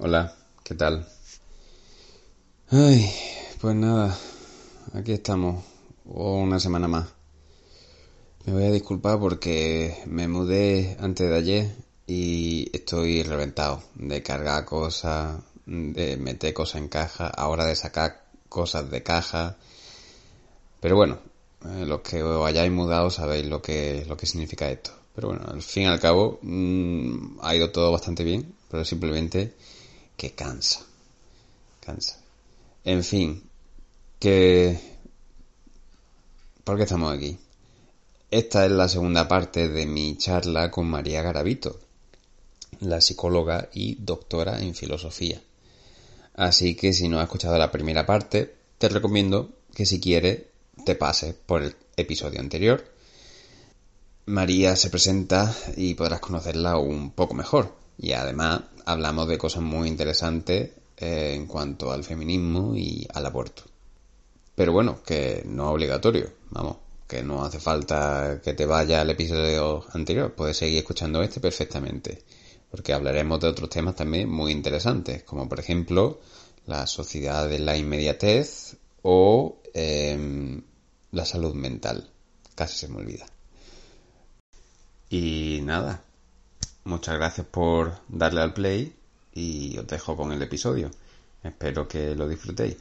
Hola, ¿qué tal? Ay, pues nada, aquí estamos, una semana más. Me voy a disculpar porque me mudé antes de ayer y estoy reventado de cargar cosas, de meter cosas en caja, ahora de sacar cosas de caja. Pero bueno, eh, los que os hayáis mudado sabéis lo que, lo que significa esto. Pero bueno, al fin y al cabo mm, ha ido todo bastante bien, pero simplemente que cansa. Cansa. En fin, que... ¿Por qué estamos aquí? Esta es la segunda parte de mi charla con María Garavito, la psicóloga y doctora en filosofía. Así que si no has escuchado la primera parte, te recomiendo que si quieres te pases por el episodio anterior. María se presenta y podrás conocerla un poco mejor. Y además hablamos de cosas muy interesantes eh, en cuanto al feminismo y al aborto. Pero bueno, que no es obligatorio, vamos, que no hace falta que te vaya al episodio anterior, puedes seguir escuchando este perfectamente, porque hablaremos de otros temas también muy interesantes, como por ejemplo la sociedad de la inmediatez o em, la salud mental. Casi se me olvida. Y nada, muchas gracias por darle al play y os dejo con el episodio. Espero que lo disfrutéis.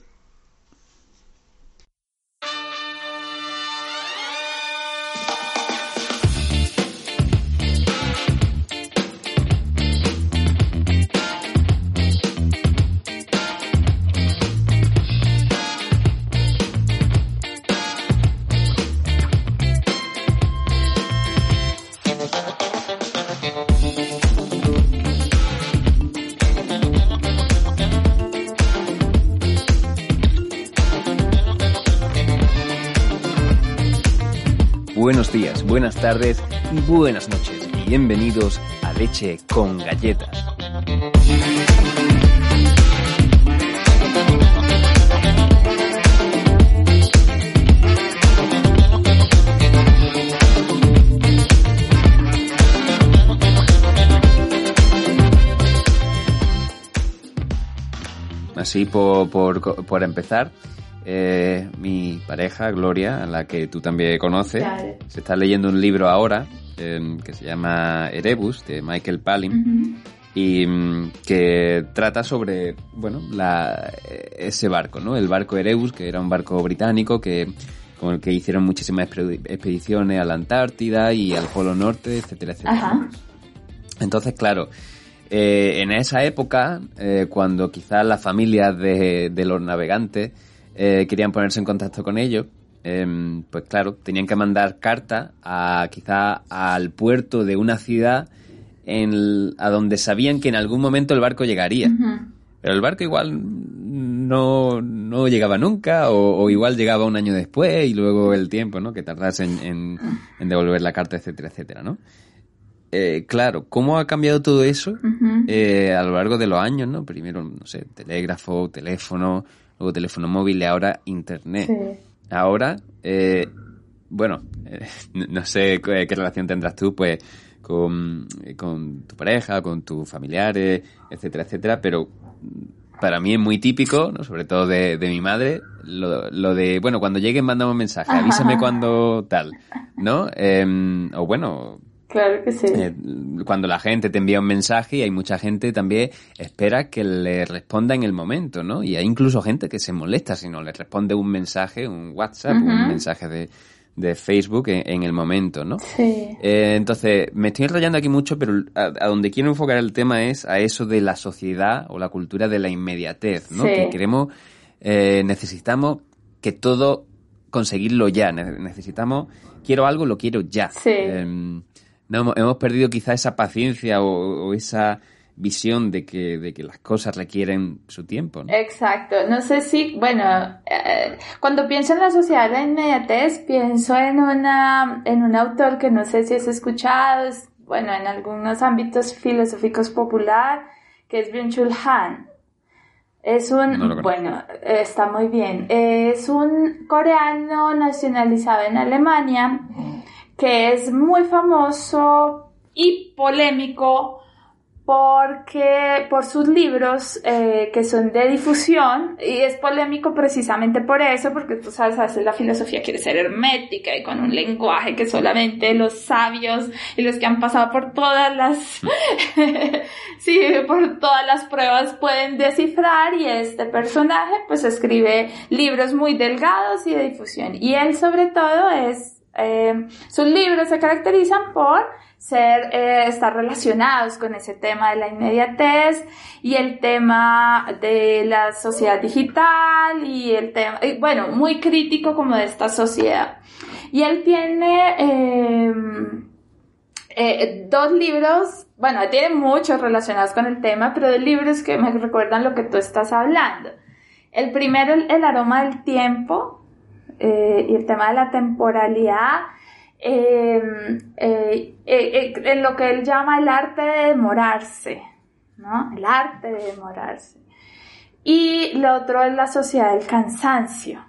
Tardes y buenas noches. Bienvenidos a Leche con Galletas. Así por, por, por empezar, eh, mi pareja, Gloria, a la que tú también conoces, Claro. se está leyendo un libro ahora eh, que se llama Erebus, de Michael Palin, y mm, que trata sobre, bueno, la, ese barco, ¿no? El barco Erebus, que era un barco británico que con el que hicieron muchísimas expedi- expediciones a la Antártida y al Polo Norte, etcétera, etcétera. Ajá. Entonces, claro, eh, en esa época, eh, cuando quizás las familias de, de los navegantes eh, querían ponerse en contacto con ellos, em, pues claro, tenían que mandar cartas a quizás al puerto de una ciudad en el- a donde sabían que en algún momento el barco llegaría. Pero el barco igual no, no llegaba nunca o, o igual llegaba un año después y luego el tiempo, ¿no? Que tardase en, en- en devolver la carta, etcétera, etcétera, ¿no? Eh, claro, ¿cómo ha cambiado todo eso Ujú. eh, a lo largo de los años, ¿no? Primero, no sé, telégrafo, teléfono, luego teléfono móvil y ahora internet. Sí. Ahora, eh, bueno, eh, no sé qué, qué relación tendrás tú, pues, con, con tu pareja, con tus familiares, etcétera, etcétera, pero para mí es muy típico, ¿no? sobre todo de, de mi madre, lo, lo de, bueno, cuando lleguen mandamos un mensaje, avísame cuando tal, ¿no? Em, o bueno, Claro que sí. eh, cuando la gente te envía un mensaje y hay mucha gente también espera que le responda en el momento, ¿no? Y hay incluso gente que se molesta si no le responde un mensaje, un WhatsApp, un mensaje de, de Facebook en, en el momento, ¿no? Sí. Eh, entonces, me estoy enrollando aquí mucho, pero a, a donde quiero enfocar el tema es a eso de la sociedad o la cultura de la inmediatez, ¿no? Sí. Que queremos, eh, necesitamos que todo conseguirlo ya, ne- necesitamos, quiero algo, lo quiero ya. Sí. No, hemos- perdido quizá esa paciencia o, o esa visión de que, de que las cosas requieren su tiempo, ¿no? Exacto. No sé si, bueno, eh, cuando pienso en la sociedad de la inmediatez, pienso en una, en un autor que no sé si has escuchado, es, bueno, en algunos ámbitos filosóficos popular, que es Byung-Chul Han. Es un, No bueno, está muy bien. Es un coreano nacionalizado en Alemania que es muy famoso y polémico porque por sus libros eh, que son de difusión y es polémico precisamente por eso porque tú sabes a veces la filosofía quiere ser hermética y con un lenguaje que solamente los sabios y los que han pasado por todas las sí por todas las pruebas pueden descifrar y este personaje pues escribe libros muy delgados y de difusión. Y él sobre todo es eh, sus libros se caracterizan por ser, eh, estar relacionados con ese tema de la inmediatez y el tema de la sociedad digital y el tema, bueno, muy crítico como de esta sociedad. Y él tiene eh, dos libros, bueno, tiene muchos relacionados con el tema, pero dos libros que me recuerdan lo que tú estás hablando. El primero, El, aroma del tiempo eh, y el tema de la temporalidad Em, eh, eh, en lo que él llama el arte de demorarse, ¿no? El arte de demorarse. Y lo otro es la sociedad del cansancio,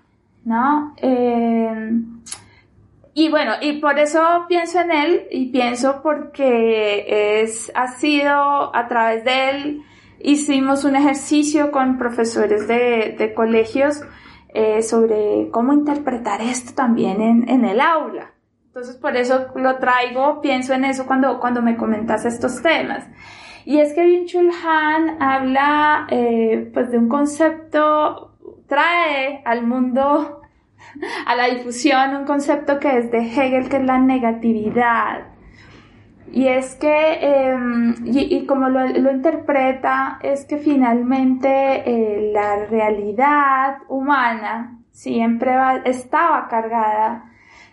¿no? Y bueno, y por eso pienso en él y pienso porque es, ha sido a través de él, hicimos un ejercicio con profesores de, de colegios sobre cómo interpretar esto también en, en el aula. Entonces, por eso lo traigo, pienso en eso cuando, cuando me comentas estos temas. Y es que Byung-Chul Han habla eh, pues de un concepto, trae al mundo, a la difusión, un concepto que es de Hegel, que es la negatividad. Y es que, em, y, como lo, lo, interpreta, es que finalmente eh, la realidad humana siempre estaba cargada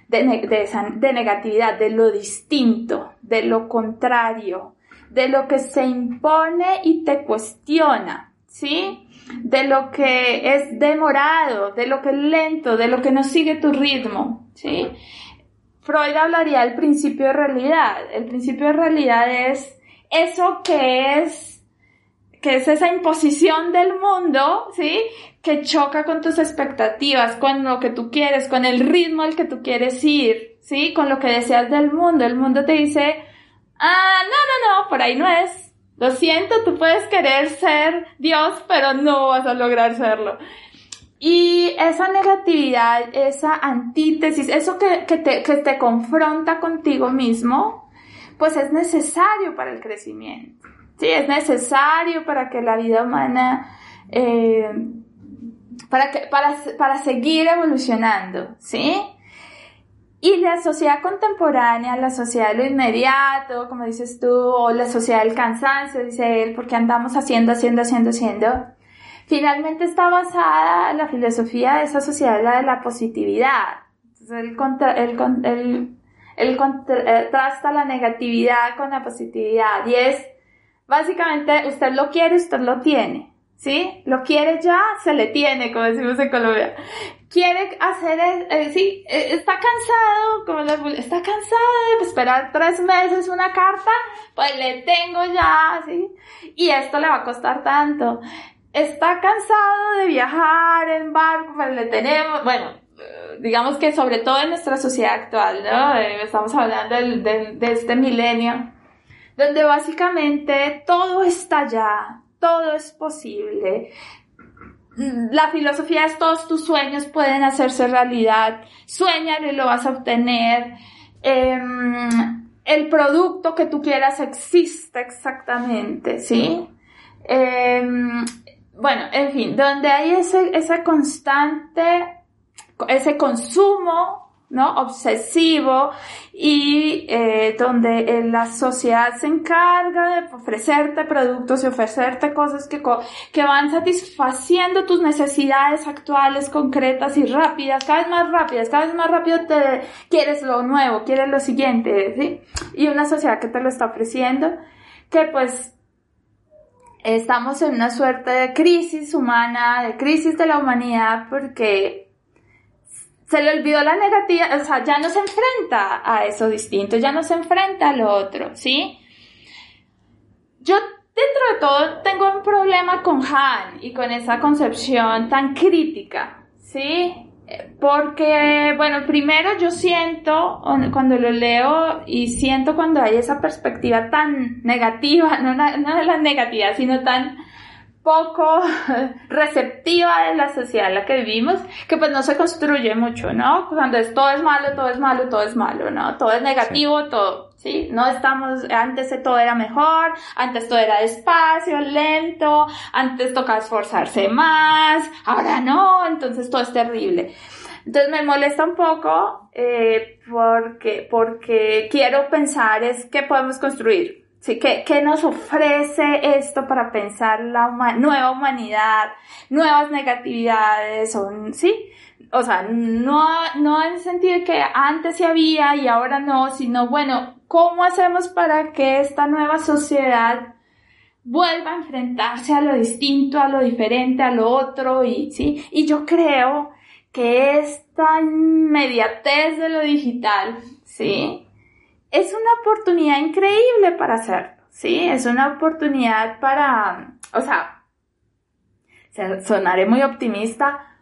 de, negatividad, de lo distinto, de lo contrario, de lo que se impone y te cuestiona, ¿sí? De lo que es demorado, de lo que es lento, de lo que no sigue tu ritmo, ¿sí? Freud hablaría del principio de realidad. El principio de realidad es eso que es que es esa imposición del mundo, ¿sí? Que choca con tus expectativas, con lo que tú quieres, con el ritmo al que tú quieres ir, ¿sí? Con lo que deseas del mundo. El mundo te dice, ah, no, no, no, por ahí no es. Lo siento, tú puedes querer ser Dios, pero no vas a lograr serlo. Y esa negatividad, esa antítesis, eso que, que, te, que te confronta contigo mismo, pues es necesario para el crecimiento. Sí, es necesario para que la vida humana, eh, para, que, para, para seguir evolucionando, ¿sí? Y la sociedad contemporánea, la sociedad de lo inmediato, como dices tú, o la sociedad del cansancio, dice él, porque andamos haciendo, haciendo, haciendo, haciendo, finalmente está basada la filosofía de esa sociedad, la de la positividad. Entonces, el, contra, contrasta la negatividad con la positividad y es Básicamente, usted lo quiere, usted lo tiene. ¿Sí? Lo quiere ya, se le tiene, como decimos en Colombia. Quiere hacer, eh, sí, eh, está cansado, como está cansado de esperar tres meses una carta, pues le tengo ya, ¿sí? Y esto le va a costar tanto. Está cansado de viajar en barco, pues le tenemos, bueno, digamos que sobre todo en nuestra sociedad actual, ¿no? Eh, estamos hablando de este milenio donde básicamente todo está ya, todo es posible. La filosofía es todos tus sueños pueden hacerse realidad, sueñalo y lo vas a obtener. Em, el producto que tú quieras existe exactamente, ¿sí? Em, bueno, en fin, donde hay ese, ese constante, ese consumo ¿no? obsesivo y eh, donde eh, la sociedad se encarga de ofrecerte productos y ofrecerte cosas que, que van satisfaciendo tus necesidades actuales, concretas y rápidas, cada vez más rápidas, cada vez más rápido te quieres lo nuevo, quieres lo siguiente, ¿sí? Y una sociedad que te lo está ofreciendo, que pues estamos en una suerte de crisis humana, de crisis de la humanidad, porque se le olvidó la negativa, o sea, ya no se enfrenta a eso distinto, ya no se enfrenta a lo otro, ¿sí? Yo dentro de todo tengo un problema con Han y con esa concepción tan crítica, ¿sí? Porque, bueno, primero yo siento, cuando lo leo, y siento cuando hay esa perspectiva tan negativa, no, no de la negativa, sino tan poco receptiva de la sociedad en la que vivimos, que pues no se construye mucho, ¿no? Cuando es todo es malo, todo es malo, todo es malo, ¿no? Todo es negativo, todo, ¿sí? No estamos, antes todo era mejor, antes todo era despacio, lento, antes tocaba esforzarse más, ahora no, entonces todo es terrible. Entonces me molesta un poco eh, porque, porque quiero pensar es qué podemos construir, ¿Sí? ¿Qué, ¿Qué, nos ofrece esto para pensar la nueva humanidad, nuevas negatividades? O, ¿sí? o sea, no, no en el sentido de que antes sí había y ahora no, sino bueno, ¿cómo hacemos para que esta nueva sociedad vuelva a enfrentarse a lo distinto, a lo diferente, a lo otro? Y, ¿sí? y yo creo que esta inmediatez de lo digital, ¿sí? Es una oportunidad increíble para hacerlo, ¿sí? Es una oportunidad para, o sea, sonaré muy optimista,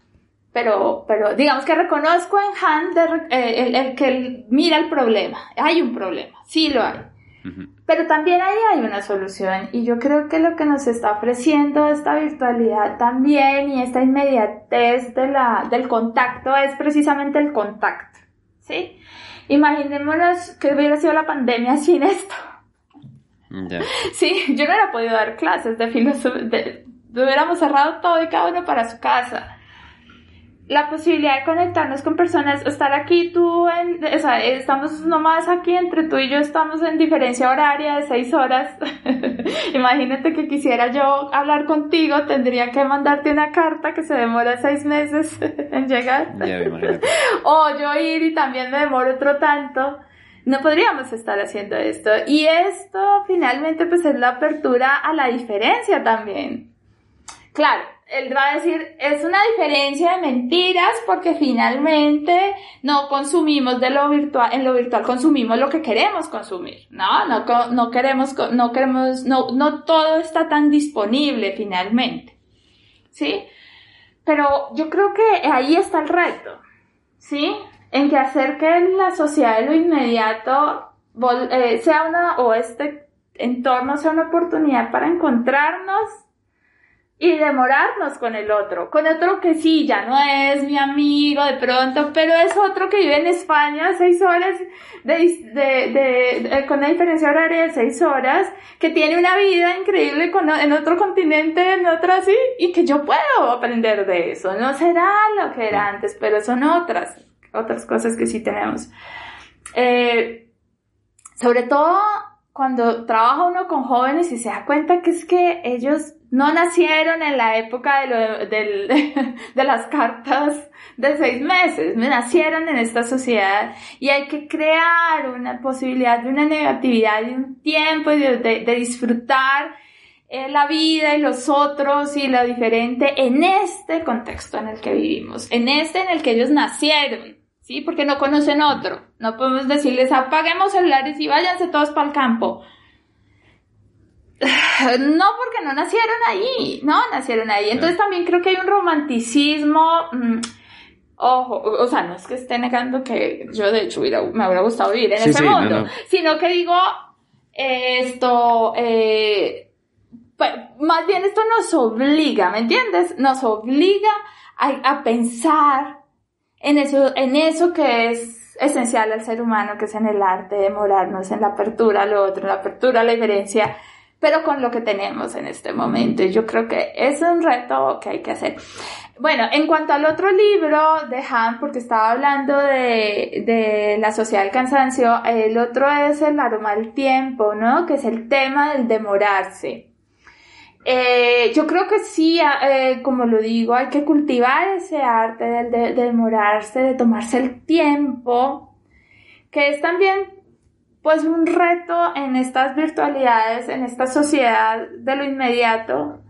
pero, pero digamos que reconozco en Han eh, el, que mira el problema. Hay un problema, sí lo hay. Pero también ahí hay una solución y yo creo que lo que nos está ofreciendo esta virtualidad también y esta inmediatez de la, del contacto es precisamente el contacto, ¿sí? Imaginémonos que hubiera sido la pandemia sin esto. Sí, yo no hubiera podido dar clases de filosofía, hubiéramos cerrado todo y cada uno para su casa la posibilidad de conectarnos con personas, estar aquí tú, en, o sea, estamos nomás aquí entre tú y yo, estamos en diferencia horaria de seis horas. Imagínate que quisiera yo hablar contigo, tendría que mandarte una carta que se demora seis meses en llegar. o yo ir y también me demoro otro tanto. No podríamos estar haciendo esto. Y esto finalmente pues es la apertura a la diferencia también. Claro, él va a decir, es una diferencia de mentiras porque finalmente no consumimos de lo virtual, en lo virtual consumimos lo que queremos consumir, ¿no? No, no queremos, no queremos, no, no todo está tan disponible finalmente, ¿sí? Pero yo creo que ahí está el reto, ¿sí? En que hacer que la sociedad de lo inmediato eh, sea una, o este entorno sea una oportunidad para encontrarnos y demorarnos con el otro, con otro que sí, ya no es mi amigo de pronto, pero es otro que vive en España seis horas de, de, con una diferencia horaria de seis horas, que tiene una vida increíble con, en otro continente, en otra así, y que yo puedo aprender de eso. No será lo que era antes, pero son otras, otras cosas que sí tenemos. Eh, sobre todo cuando trabaja uno con jóvenes y se da cuenta que es que ellos no nacieron en la época de, de, las cartas de seis meses, nacieron en esta sociedad y hay que crear una posibilidad de una negatividad, de un tiempo de, disfrutar eh, la vida y los otros y lo diferente en este contexto en el que vivimos, en este en el que ellos nacieron. ¿Sí? Porque no conocen otro. No podemos decirles apaguemos celulares y váyanse todos para el campo. No, porque no nacieron ahí, no nacieron ahí. Entonces también creo que hay un romanticismo, mm, ojo, o sea, no es que esté negando que yo de hecho me hubiera gustado vivir en ese mundo, sino que digo, esto, eh, pues, más bien esto nos obliga, ¿me entiendes? Nos obliga a, pensar en eso, en eso que es esencial al ser humano, que es en el arte, de morarnos en la apertura a lo otro, en la apertura a la diferencia, pero con lo que tenemos en este momento. Yo creo que es un reto que hay que hacer. Bueno, en cuanto al otro libro de Han, porque estaba hablando de, de la sociedad del cansancio, el otro es el aroma del tiempo, ¿no? Que es el tema del demorarse. Eh, yo creo que sí, eh, como lo digo, hay que cultivar ese arte de, de demorarse, de tomarse el tiempo, que es también pues un reto en estas virtualidades, en esta sociedad de lo inmediato,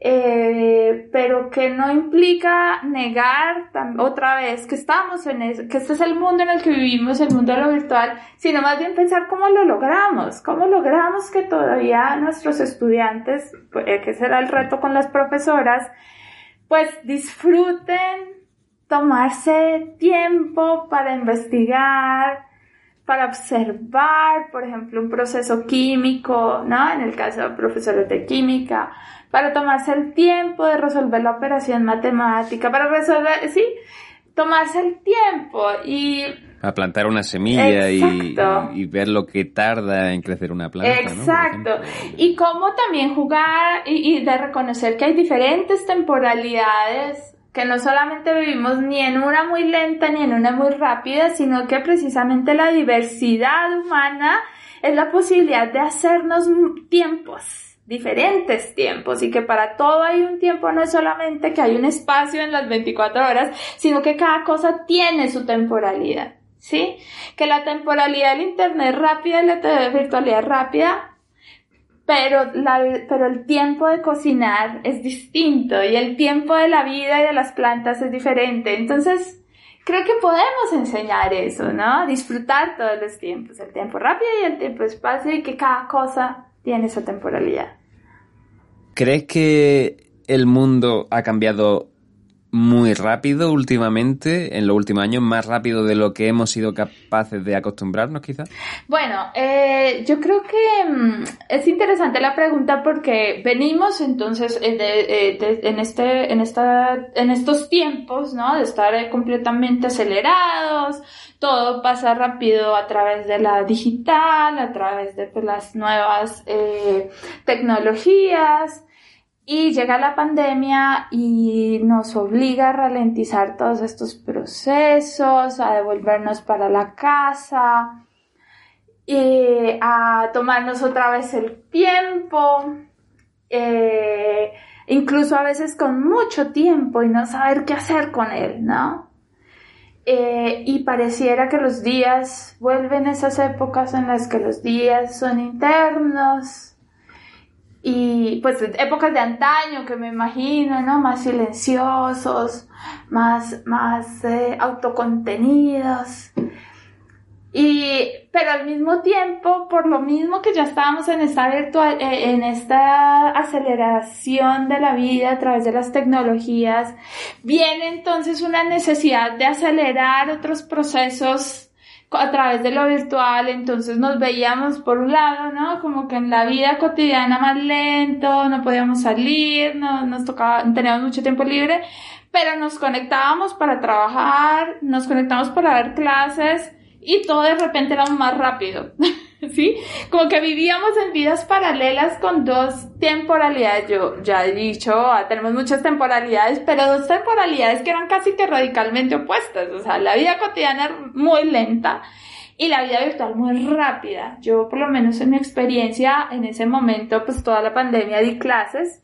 eh, pero que no implica negar otra vez que estamos en eso, que este es el mundo en el que vivimos, el mundo de lo virtual, sino más bien pensar cómo lo logramos, cómo logramos que todavía nuestros estudiantes, pues, que será el reto con las profesoras, pues disfruten tomarse tiempo para investigar, para observar, por ejemplo, un proceso químico, ¿no? En el caso de profesores de química, para tomarse el tiempo de resolver la operación matemática, para resolver, sí, tomarse el tiempo y... A plantar una semilla y, ver lo que tarda en crecer una planta. Exacto. Y cómo también jugar y, de reconocer que hay diferentes temporalidades que no solamente vivimos ni en una muy lenta ni en una muy rápida, sino que precisamente la diversidad humana es la posibilidad de hacernos tiempos diferentes tiempos y que para todo hay un tiempo, no es solamente que hay un espacio en las 24 horas, sino que cada cosa tiene su temporalidad, ¿sí? Que la temporalidad del Internet rápida y la virtualidad rápida, pero, la, pero el tiempo de cocinar es distinto y el tiempo de la vida y de las plantas es diferente. Entonces, creo que podemos enseñar eso, ¿no? Disfrutar todos los tiempos, el tiempo rápido y el tiempo espacio y que cada cosa tiene esa temporalidad. ¿Crees que el mundo ha cambiado muy rápido últimamente, en los últimos años, más rápido de lo que hemos sido capaces de acostumbrarnos quizás? Bueno, eh, yo creo que mm, es interesante la pregunta porque venimos entonces eh, eh, en, este, en, esta, en estos tiempos, ¿no? De estar completamente acelerados, todo pasa rápido a través de la digital, a través de pues, las nuevas tecnologías. Y llega la pandemia y nos obliga a ralentizar todos estos procesos, a devolvernos para la casa, y a tomarnos otra vez el tiempo, eh, incluso a veces con mucho tiempo y no saber qué hacer con él, ¿no? Eh, y pareciera que los días vuelven esas épocas en las que los días son internos, y pues épocas de antaño que me imagino, ¿no? Más silenciosos, más, más eh, autocontenidos. Y, pero al mismo tiempo, por lo mismo que ya estábamos en esta virtual, eh, en esta aceleración de la vida a través de las tecnologías, viene entonces una necesidad de acelerar otros procesos a través de lo virtual, entonces nos veíamos por un lado, ¿no? Como que en la vida cotidiana más lento, no podíamos salir, no nos tocaba, teníamos mucho tiempo libre, pero nos conectábamos para trabajar, nos conectábamos para ver clases y todo de repente era más rápido. ¿sí? Como que vivíamos en vidas paralelas con dos temporalidades. Yo ya he dicho, ah, tenemos muchas temporalidades, pero dos temporalidades que eran casi que radicalmente opuestas. O sea, la vida cotidiana muy lenta y la vida virtual muy rápida. Yo, por lo menos en mi experiencia, en ese momento, pues toda la pandemia di clases.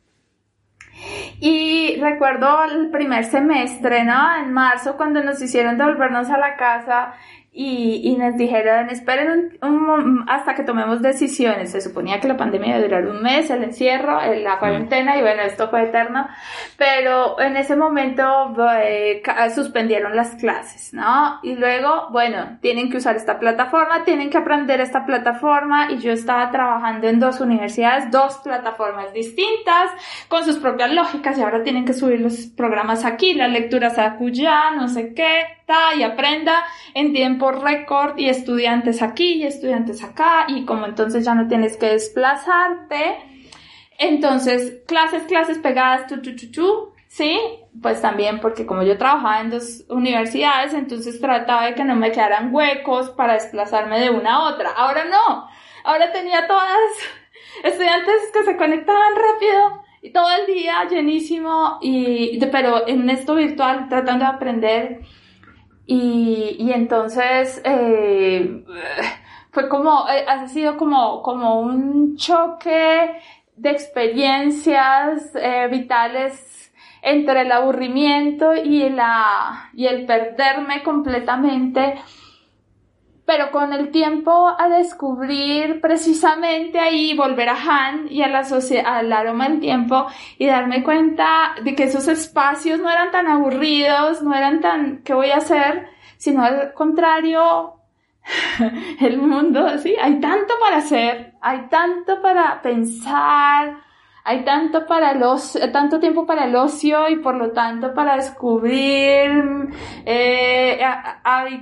Y recuerdo el primer semestre, ¿no? En marzo, cuando nos hicieron devolvernos a la casa y, y nos dijeron, esperen un, hasta que tomemos decisiones. Se suponía que la pandemia iba a durar un mes, el encierro, la cuarentena, y bueno, esto fue eterno. Pero en ese momento eh, suspendieron las clases, ¿no? Y luego, bueno, tienen que usar esta plataforma, tienen que aprender esta plataforma, y yo estaba trabajando en dos universidades, dos plataformas distintas, con sus propias lógicas, y ahora tienen que subir los programas aquí, las lecturas acullá, no sé qué, ta, y aprenda en tiempo por récord y estudiantes aquí y estudiantes acá y como entonces ya no tienes que desplazarte. Entonces, clases, clases pegadas, tu, tu, tu, tu, ¿sí? Pues también porque como yo trabajaba en dos universidades, entonces trataba de que no me quedaran huecos para desplazarme de una a otra. Ahora no, ahora tenía todas estudiantes que se conectaban rápido y todo el día llenísimo y, pero en esto virtual tratando de aprender y, y entonces eh, fue como, eh, ha sido como, como un choque de experiencias eh, vitales entre el aburrimiento y, la, y el perderme completamente pero con el tiempo a descubrir precisamente ahí, volver a Han y a la al aroma del tiempo y darme cuenta de que esos espacios no eran tan aburridos, no eran tan, ¿qué voy a hacer? Sino al contrario, el mundo, sí, hay tanto para hacer, hay tanto para pensar, hay tanto para los, tanto tiempo para el ocio y por lo tanto para descubrir eh,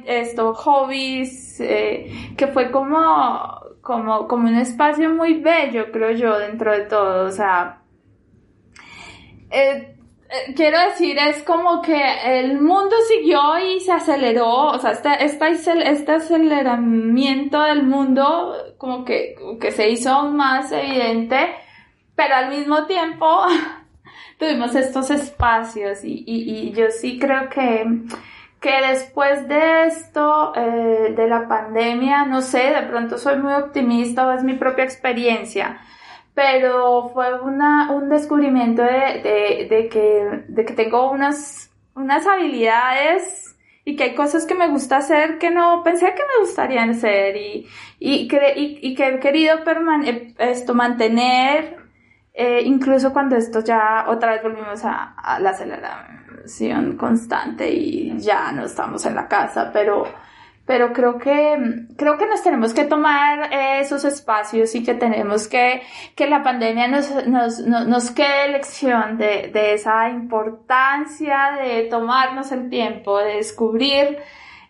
esto, hobbies, eh, que fue como, como, como un espacio muy bello, creo yo, dentro de todo. O sea, eh, eh, quiero decir, es como que el mundo siguió y se aceleró, o sea, este, este, este aceleramiento del mundo como que, que se hizo más evidente, pero al mismo tiempo tuvimos estos espacios y, y, yo sí creo que, que después de esto, eh, de la pandemia, no sé, de pronto soy muy optimista o es mi propia experiencia, pero fue una, un descubrimiento de, de, que, de que tengo unas, unas habilidades y que hay cosas que me gusta hacer que no pensé que me gustarían hacer y, y, que, y, que he querido eh, esto mantener eh, incluso cuando esto ya otra vez volvimos a, la aceleración constante y ya no estamos en la casa, pero pero creo que, creo que nos tenemos que tomar esos espacios y que tenemos que, que la pandemia nos, nos, nos, quede lección de, de esa importancia de tomarnos el tiempo, de descubrir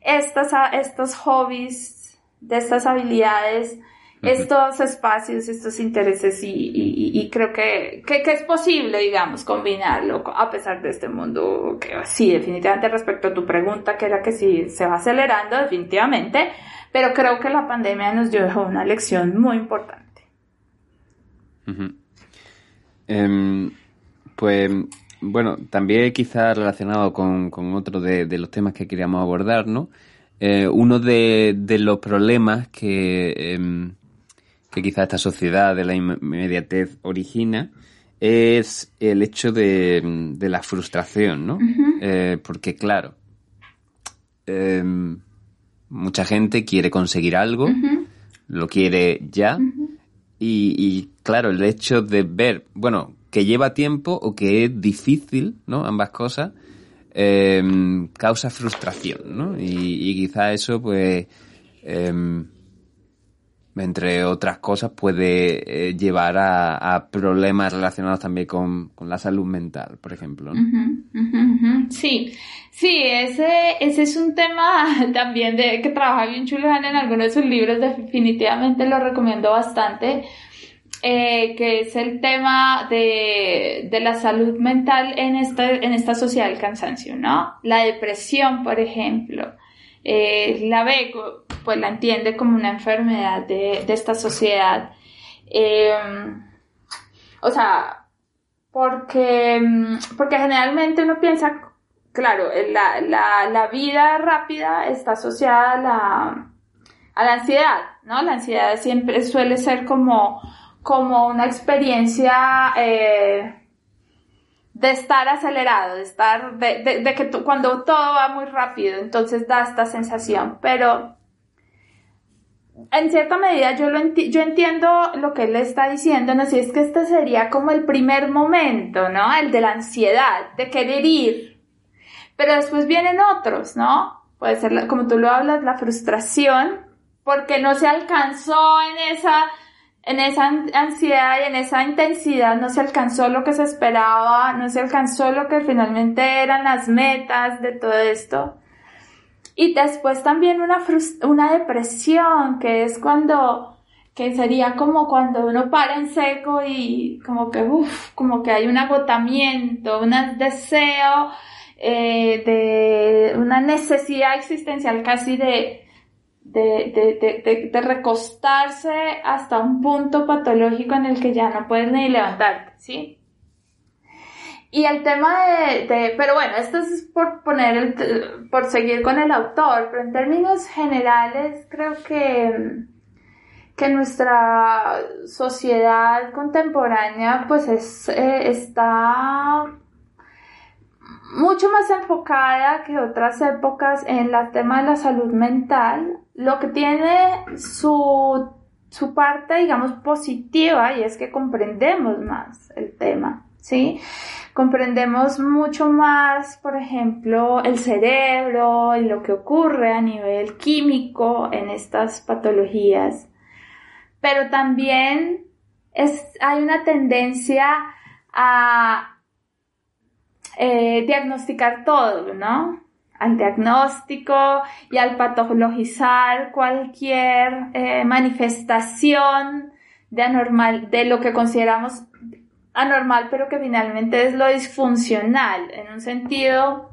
estas, estos hobbies, de estas habilidades, estos espacios, estos intereses y, y, y creo que, que, que, es posible, digamos, combinarlo a pesar de este mundo que sí, definitivamente respecto a tu pregunta, que era que sí se va acelerando, definitivamente, pero creo que la pandemia nos dejó una lección muy importante. Em, pues bueno, también quizá relacionado con, con otro de, de, los temas que queríamos abordar, ¿no? Eh, uno de, de, los problemas que, eh, que quizá esta sociedad de la inmediatez origina es el hecho de, la frustración, ¿no? Eh, porque claro, em, mucha gente quiere conseguir algo, lo quiere ya, y, claro, el hecho de ver, bueno, que lleva tiempo o que es difícil, ¿no? Ambas cosas, em, causa frustración, ¿no? Y, y quizá eso, pues, em, entre otras cosas, puede eh, llevar a, problemas relacionados también con, la salud mental, por ejemplo. Sí, sí, ese, ese es un tema también de que trabaja bien Chulhan en algunos de sus libros, definitivamente lo recomiendo bastante. Eh, que es el tema de, de, la salud mental en esta, en esta sociedad del cansancio, ¿no? La depresión, por ejemplo. Eh, la ve, pues la entiende como una enfermedad de, esta sociedad. Em, o sea, porque, porque generalmente uno piensa, claro, la, la, la vida rápida está asociada a la, a la ansiedad, ¿no? La ansiedad siempre suele ser como, como una experiencia eh, de estar acelerado, de estar, de, de, que cuando todo va muy rápido, entonces da esta sensación, pero en cierta medida yo, lo yo entiendo lo que él está diciendo, ¿no? Si es que este sería como el primer momento, ¿no? El de la ansiedad, de querer ir. Pero después vienen otros, ¿no? Puede ser, como tú lo hablas, la frustración, porque no se alcanzó en esa en esa ansiedad y en esa intensidad no se alcanzó lo que se esperaba, no se alcanzó lo que finalmente eran las metas de todo esto. Y después también una, una depresión, que es cuando, que sería como cuando uno para en seco y como que, uff, como que hay un agotamiento, un deseo eh, de una necesidad existencial casi de, de, de, de, recostarse hasta un punto patológico en el que ya no puedes ni levantarte, ¿sí? Y el tema de, pero bueno, esto es por poner el, por seguir con el autor, pero en términos generales creo que, que nuestra sociedad contemporánea pues es, eh, está mucho más enfocada que otras épocas en el tema de la salud mental, lo que tiene su, su parte, digamos, positiva y es que comprendemos más el tema, ¿sí? Comprendemos mucho más, por ejemplo, el cerebro y lo que ocurre a nivel químico en estas patologías, pero también es, hay una tendencia a eh, diagnosticar todo, ¿no? Al diagnóstico y al patologizar cualquier eh, manifestación de anormal, de lo que consideramos anormal, pero que finalmente es lo disfuncional, en un sentido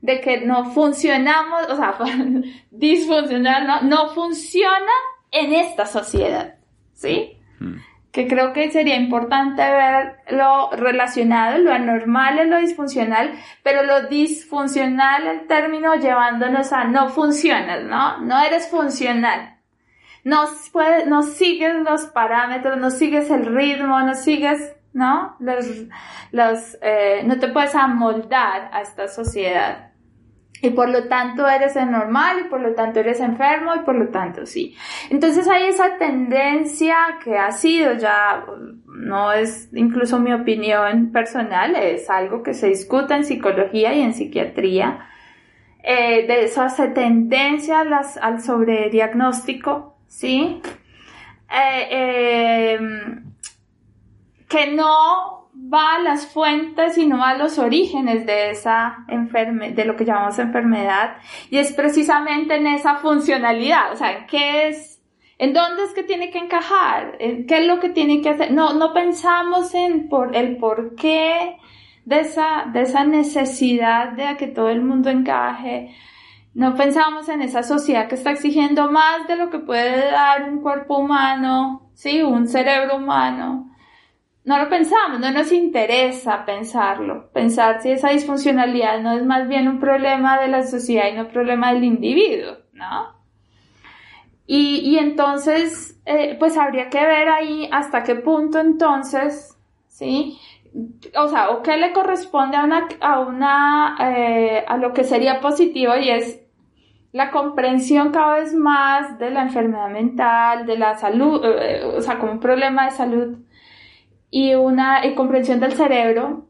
de que no funcionamos, o sea, disfuncional, no, no funciona en esta sociedad, ¿sí? Hmm. Que creo que sería importante ver lo relacionado, lo anormal es lo disfuncional, pero lo disfuncional, el término llevándonos a no funcionas, ¿no? No eres funcional. No, puedes, no sigues los parámetros, no sigues el ritmo, no sigues ¿no? Los, los, eh, no te puedes amoldar a esta sociedad. Y por lo tanto eres anormal y por lo tanto eres enfermo y por lo tanto sí. Entonces hay esa tendencia que ha sido ya, no es incluso mi opinión personal, es algo que se discute en psicología y en psiquiatría, eh, de esa tendencia las, al sobrediagnóstico, ¿sí? Eh, que no va a las fuentes, sino a los orígenes de esa enfermedad, de lo que llamamos enfermedad, y es precisamente en esa funcionalidad, o sea, ¿qué es, en dónde es que tiene que encajar? ¿Qué es lo que tiene que hacer? No, no pensamos en por, el por qué de esa, de esa necesidad de que todo el mundo encaje, no pensamos en esa sociedad que está exigiendo más de lo que puede dar un cuerpo humano, sí, un cerebro humano no lo pensamos, no nos interesa pensarlo, pensar si esa disfuncionalidad no es más bien un problema de la sociedad y no un problema del individuo, ¿no? Y, entonces, eh, pues habría que ver ahí hasta qué punto entonces, ¿sí? O sea, o qué le corresponde a una, a una, eh, a lo que sería positivo y es la comprensión cada vez más de la enfermedad mental, de la salud, eh, o sea, como un problema de salud y una comprensión del cerebro,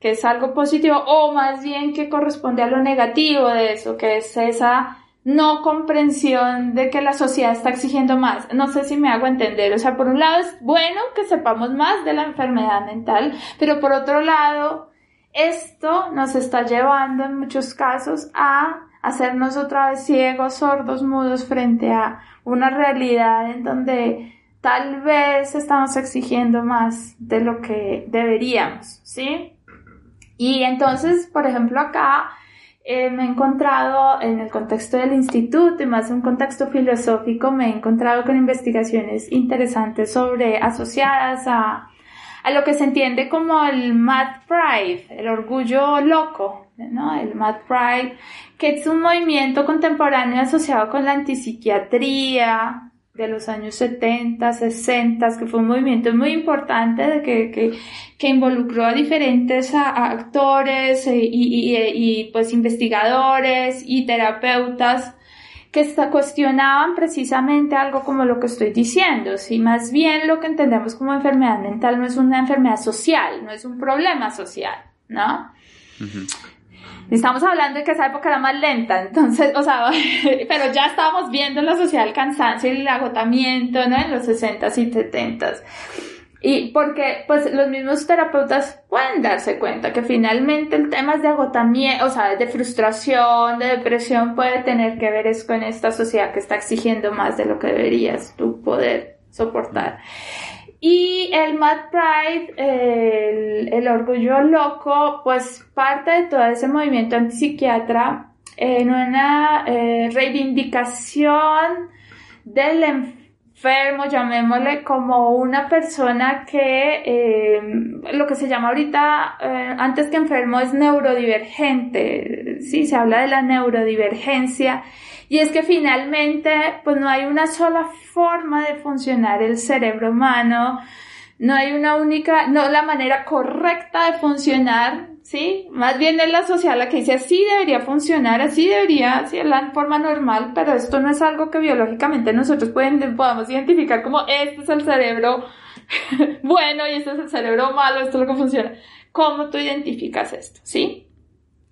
que es algo positivo, o más bien que corresponde a lo negativo de eso, que es esa no comprensión de que la sociedad está exigiendo más. No sé si me hago entender. O sea, por un lado es bueno que sepamos más de la enfermedad mental, pero por otro lado, esto nos está llevando en muchos casos a hacernos otra vez ciegos, sordos, mudos frente a una realidad en donde tal vez estamos exigiendo más de lo que deberíamos, ¿sí? Y entonces, por ejemplo, acá eh, me he encontrado en el contexto del instituto y más en un contexto filosófico, me he encontrado con investigaciones interesantes sobre asociadas a, a lo que se entiende como el mad pride, el orgullo loco, ¿no? El mad pride, que es un movimiento contemporáneo asociado con la antipsiquiatría, de los años 70, 60, que fue un movimiento muy importante de que, que, que involucró a diferentes actores y, y, y, pues investigadores y terapeutas que cuestionaban precisamente algo como lo que estoy diciendo, si más bien lo que entendemos como enfermedad mental no es una enfermedad social, no es un problema social, ¿no? Estamos hablando de que esa época era más lenta, entonces, o sea, pero ya estábamos viendo la sociedad el cansancio y el agotamiento, ¿no? En los 60s y 70s. Y porque, pues, los mismos terapeutas pueden darse cuenta que finalmente el tema de agotamiento, o sea, de frustración, de depresión, puede tener que ver es con esta sociedad que está exigiendo más de lo que deberías tú poder soportar. Y el Mad Pride, el, orgullo loco, pues parte de todo ese movimiento antipsiquiatra en una eh, reivindicación del enfermo, llamémosle como una persona que eh, lo que se llama ahorita, eh, antes que enfermo, es neurodivergente. Sí, se habla de la neurodivergencia y es que finalmente, pues no hay una sola forma de funcionar el cerebro humano, no hay una única, no la manera correcta de funcionar, ¿sí? Más bien es la social la que dice así debería funcionar, así debería, sí, es la forma normal, pero esto no es algo que biológicamente nosotros pueden, podamos identificar como este es el cerebro bueno y este es el cerebro malo, esto es lo que funciona. ¿Cómo tú identificas esto? ¿Sí?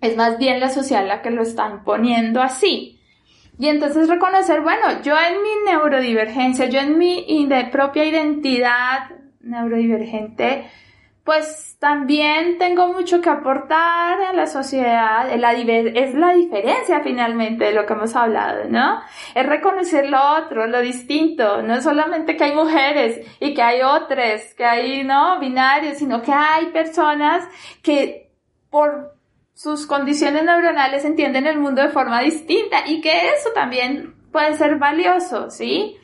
Es más bien la social la que lo está imponiendo así. Y entonces reconocer, bueno, yo en mi neurodivergencia, yo en mi propia identidad neurodivergente, pues también tengo mucho que aportar a la sociedad. La es la diferencia finalmente de lo que hemos hablado, ¿no? Es reconocer lo otro, lo distinto. No es solamente que hay mujeres y que hay otros, que hay, ¿no? Binarios, sino que hay personas que por sus condiciones neuronales entienden el mundo de forma distinta y que eso también puede ser valioso, ¿sí?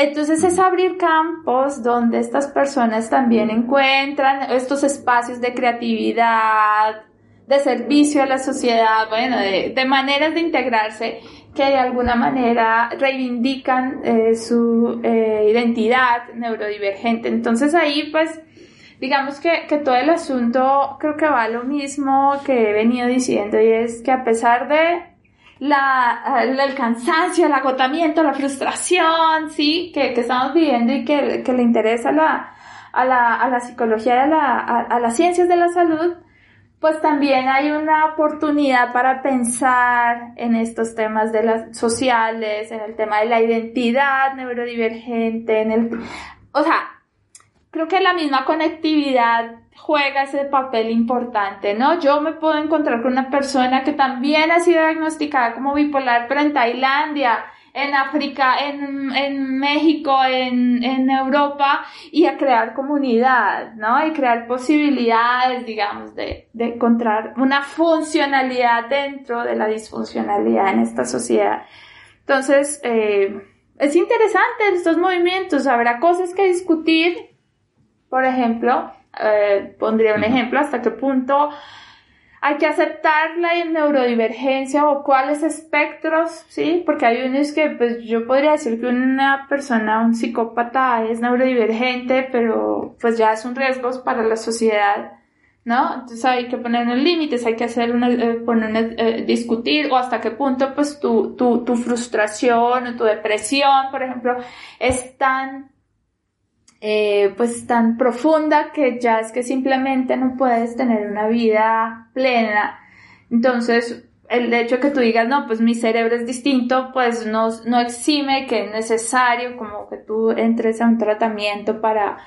Entonces es abrir campos donde estas personas también encuentran estos espacios de creatividad, de servicio a la sociedad, bueno, de, maneras de integrarse que de alguna manera reivindican eh, su eh, identidad neurodivergente. Entonces ahí pues digamos que, que todo el asunto creo que va a lo mismo que he venido diciendo y es que a pesar de la, el cansancio, el agotamiento, la frustración, sí, que, que estamos viviendo y que, que le interesa la, a, la, a la psicología, a, la, a, las ciencias de la salud, pues también hay una oportunidad para pensar en estos temas de las sociales, en el tema de la identidad neurodivergente, en el, o sea, creo que la misma conectividad juega ese papel importante, ¿no? Yo me puedo encontrar con una persona que también ha sido diagnosticada como bipolar, pero en Tailandia, en África, en, en México, en, en Europa, y a crear comunidad, ¿no? Y crear posibilidades, digamos, de, de encontrar una funcionalidad dentro de la disfuncionalidad en esta sociedad. Entonces, eh, es interesante estos movimientos, habrá cosas que discutir, por ejemplo, eh, pondría un ejemplo, hasta qué punto hay que aceptar la neurodivergencia o cuáles espectros, ¿sí? Porque hay unos que, pues yo podría decir que una persona, un psicópata es neurodivergente, pero pues ya es un riesgo para la sociedad, ¿no? Entonces hay que poner unos límites, hay que hacer una, eh, poner eh, discutir o hasta qué punto pues tu, tu, tu frustración o tu depresión, por ejemplo, es tan eh, pues tan profunda que ya es que simplemente no puedes tener una vida plena. Entonces, el hecho de que tú digas, no, pues mi cerebro es distinto, pues no, no exime que es necesario como que tú entres a un tratamiento para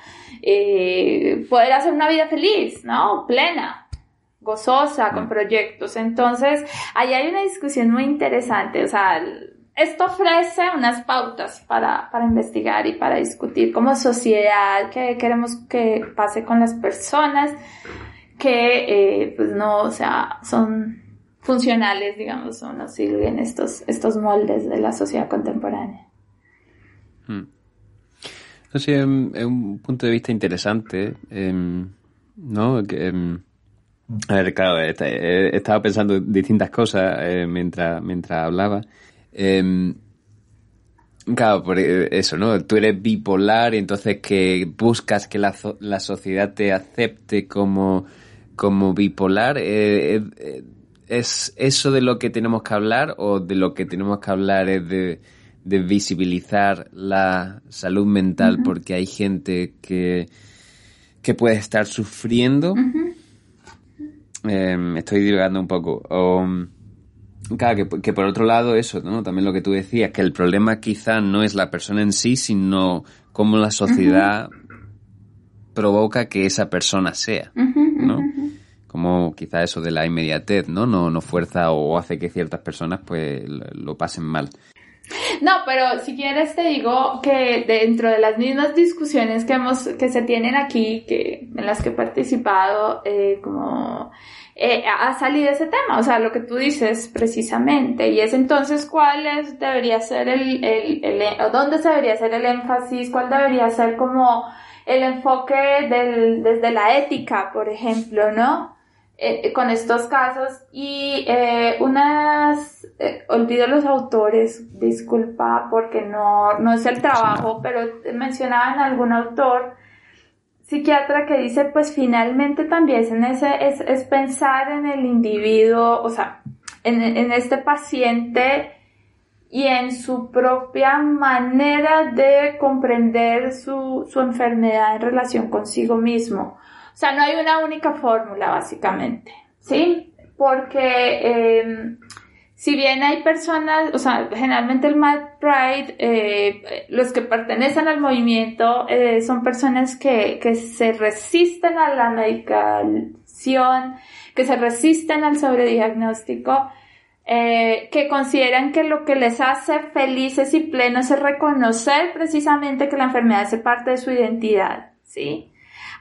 eh, poder hacer una vida feliz, ¿no? Plena, gozosa, con proyectos. Entonces, ahí hay una discusión muy interesante, o sea, esto ofrece unas pautas para, para, investigar y para discutir como sociedad qué queremos que pase con las personas que eh, pues no, o sea, son funcionales, digamos, o no sirven estos, estos moldes de la sociedad contemporánea. Hmm. es un punto de vista interesante, em, ¿no? Que, em, a ver, claro, estaba pensando distintas cosas eh, mientras, mientras hablaba. Eh, claro, por eh, eso, ¿no? Tú eres bipolar y entonces que buscas que la, la sociedad te acepte como, como bipolar. Eh, eh, ¿Es eso de lo que tenemos que hablar o de lo que tenemos que hablar es de, de visibilizar la salud mental porque hay gente que, que puede estar sufriendo? Em, estoy divagando un poco. Claro, que, por otro lado eso, ¿no? También lo que tú decías, que el problema quizá no es la persona en sí, sino cómo la sociedad provoca que esa persona sea, ¿no? Como quizá eso de la inmediatez, ¿no? No, no fuerza o hace que ciertas personas pues lo pasen mal. No, pero si quieres te digo que dentro de las mismas discusiones que hemos, que se tienen aquí, que, en las que he participado, eh, como eh, ha salido ese tema, o sea, lo que tú dices precisamente, y es entonces cuál debería ser el, el, el, o dónde se debería hacer el énfasis, cuál debería ser como el enfoque del, desde la ética, por ejemplo, ¿no? Eh, con estos casos. Y eh, unas, eh, olvido los autores, disculpa porque no, no es el trabajo, pero mencionaban algún autor psiquiatra que dice, pues finalmente también es, es, es pensar en el individuo, o sea, en, en este paciente y en su propia manera de comprender su, su enfermedad en relación consigo mismo. O sea, no hay una única fórmula, básicamente, ¿sí? Porque eh, si bien hay personas, o sea, generalmente el Mad Pride, eh, los que pertenecen al movimiento eh, son personas que, que se resisten a la medicación, que se resisten al sobrediagnóstico, eh, que consideran que lo que les hace felices y plenos es reconocer precisamente que la enfermedad hace parte de su identidad, ¿sí?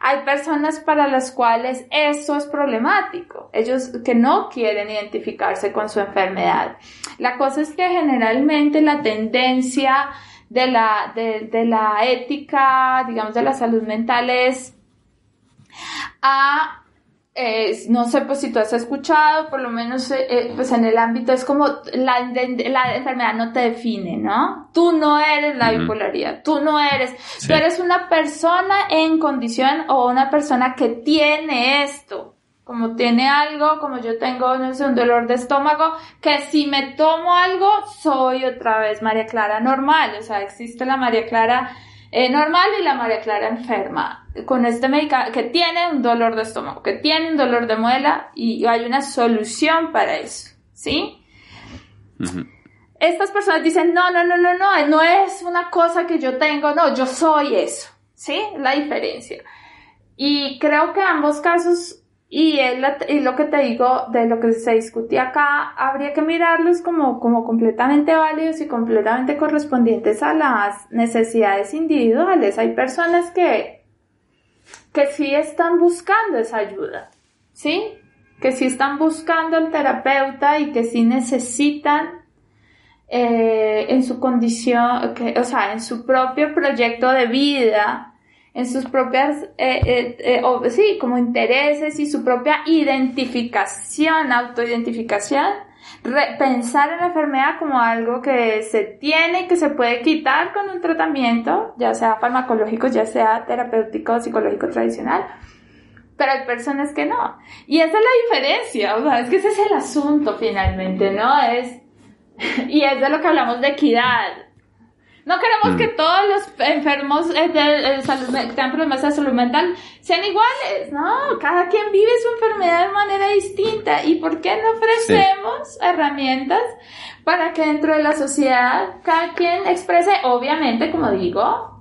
Hay personas para las cuales eso es problemático, ellos que no quieren identificarse con su enfermedad. La cosa es que generalmente la tendencia de la, de, de la ética, digamos, de la salud mental es a no sé pues si tú has escuchado, por lo menos eh, eh, pues en el ámbito es como la, la, enfermedad no te define, ¿no? Tú no eres la bipolaridad, tú no eres, tú eres una persona en condición o una persona que tiene esto, como tiene algo, como yo tengo, no sé, un dolor de estómago, que si me tomo algo, soy otra vez María Clara normal, o sea, existe la María Clara eh, normal y la María Clara enferma con este medicamento que tiene un dolor de estómago, que tiene un dolor de muela y hay una solución para eso, ¿sí? Estas personas dicen, no, no, no, no, no, no es una cosa que yo tengo, no, yo soy eso, ¿sí? La diferencia. Y creo que ambos casos y, y lo que te digo de lo que se discutía acá, habría que mirarlos como, como completamente válidos y completamente correspondientes a las necesidades individuales. Hay personas que, que sí están buscando esa ayuda, ¿sí? Que sí están buscando al terapeuta y que sí necesitan eh, en su condición, o sea, en su propio proyecto de vida, en sus propias, eh, eh, eh sí, como intereses y su propia identificación, autoidentificación, pensar en la enfermedad como algo que se tiene que se puede quitar con un tratamiento, ya sea farmacológico, ya sea terapéutico o psicológico tradicional. Pero hay personas que no. Y esa es la diferencia, o sea, es que ese es el asunto finalmente, ¿no? Es, y es de lo que hablamos de equidad no queremos que mm. todos los enfermos eh, de, salud, que tengan problemas de salud mental sean iguales, ¿no? Cada quien vive su enfermedad de manera distinta. ¿Y por qué no ofrecemos herramientas para que dentro de la sociedad cada quien exprese, obviamente, como digo,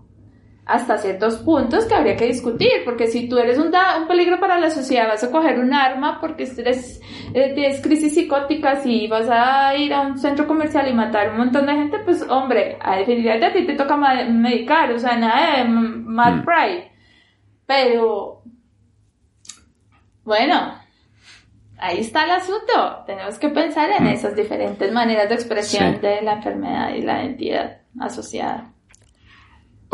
hasta ciertos puntos que habría que discutir, porque si tú eres un, un peligro para la sociedad, vas a coger un arma porque eres, eh, tienes crisis psicóticas y vas a ir a un centro comercial y matar un montón de gente, pues hombre, a definitivamente a ti te toca medicar, o sea, nada de mad mm. pride. Pero, bueno, ahí está el asunto. Tenemos que pensar en mm. esas diferentes maneras de expresión de la enfermedad y la identidad asociada.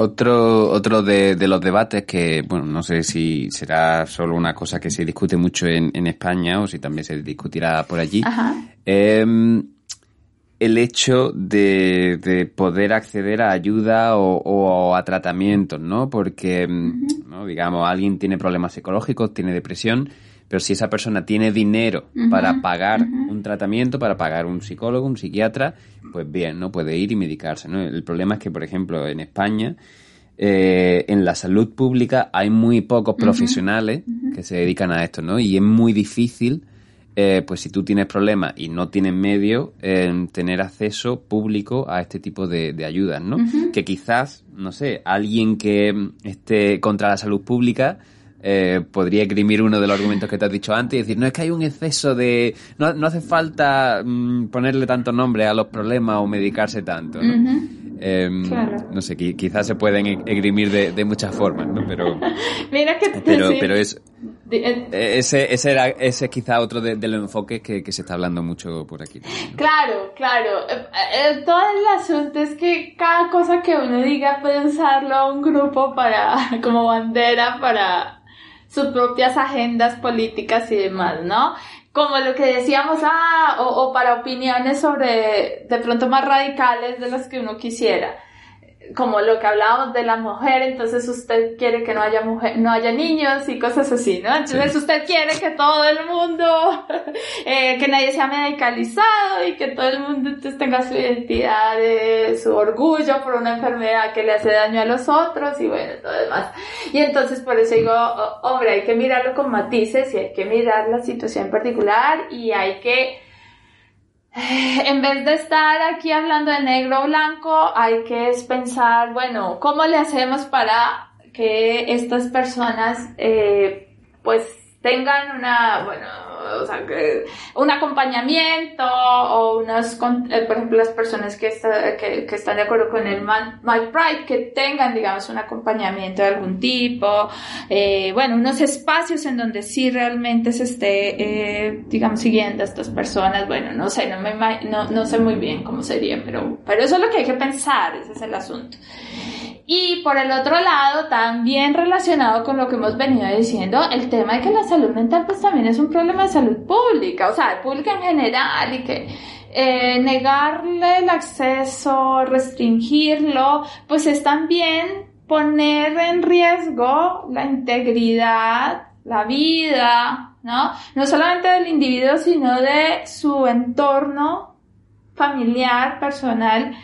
Otro, otro de, los debates que, bueno, no sé si será solo una cosa que se discute mucho en, en España o si también se discutirá por allí, em, el hecho de, de, poder acceder a ayuda o, a tratamientos, ¿no? Porque, em, ¿no? digamos, alguien tiene problemas psicológicos, tiene depresión, pero si esa persona tiene dinero para pagar un tratamiento, para pagar un psicólogo, un psiquiatra, pues bien, ¿no? Puede ir y medicarse, ¿no? El problema es que, por ejemplo, en España, eh, en la salud pública hay muy pocos profesionales que se dedican a esto, ¿no? Y es muy difícil, eh, pues si tú tienes problemas y no tienes medios, tener acceso público a este tipo de, de ayudas, ¿no? Que quizás, no sé, alguien que esté contra la salud pública eh, podría esgrimir uno de los argumentos que te has dicho antes y decir, no es que hay un exceso de... No, no hace falta mm, ponerle tanto nombre a los problemas o medicarse tanto, ¿no? Em, no sé, quizás se pueden esgrimir de, muchas formas, ¿no? Pero... Mira que... Pero, pero es... Eh, ese, ese, era, ese es quizá otro de, los enfoques que, que, se está hablando mucho por aquí. Claro, claro. Eh, todo el asunto es que cada cosa que uno diga puede usarlo a un grupo para, como bandera para sus propias agendas políticas y demás, ¿no? Como lo que decíamos, ah, o, o para opiniones sobre de pronto más radicales de las que uno quisiera como lo que hablábamos de la mujer, entonces usted quiere que no haya mujer, no haya niños y cosas así, ¿no? Entonces usted quiere que todo el mundo, eh, que nadie sea medicalizado y que todo el mundo entonces tenga su identidad, su orgullo por una enfermedad que le hace daño a los otros y bueno, todo demás. Y entonces por eso digo, hombre, hay que mirarlo con matices y hay que mirar la situación en particular y hay que en vez de estar aquí hablando de negro o blanco, hay que pensar, bueno, ¿cómo le hacemos para que estas personas eh, pues tengan una, bueno, o sea, un acompañamiento o unas, eh, por ejemplo, las personas que, que, están de acuerdo con el My Pride, que tengan, digamos, un acompañamiento de algún tipo, eh, bueno, unos espacios en donde sí realmente se esté, eh, digamos, siguiendo a estas personas, bueno, no sé, no, me, no, no sé muy bien cómo sería, pero, pero eso es lo que hay que pensar, ese es el asunto. Y por el otro lado, también relacionado con lo que hemos venido diciendo, el tema de que la salud mental pues también es un problema de salud pública, o sea, pública en general y que eh, negarle el acceso, restringirlo, pues es también poner en riesgo la integridad, la vida, ¿no? No solamente del individuo, sino de su entorno familiar, personal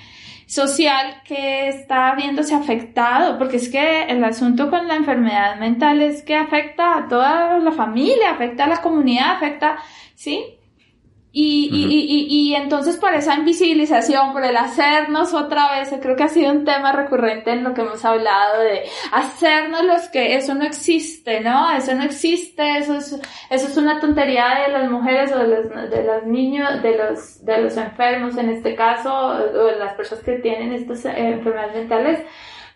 social que está viéndose afectado, porque es que el asunto con la enfermedad mental es que afecta a toda la familia, afecta a la comunidad, afecta, ¿sí? Y, y, y, y, entonces por esa invisibilización, por el hacernos otra vez, creo que ha sido un tema recurrente en lo que hemos hablado de hacernos los que eso no existe, ¿no? Eso no existe, eso es, eso es una tontería de las mujeres o de los, de los niños, de los, de los enfermos en este caso, o de las personas que tienen estas enfermedades mentales,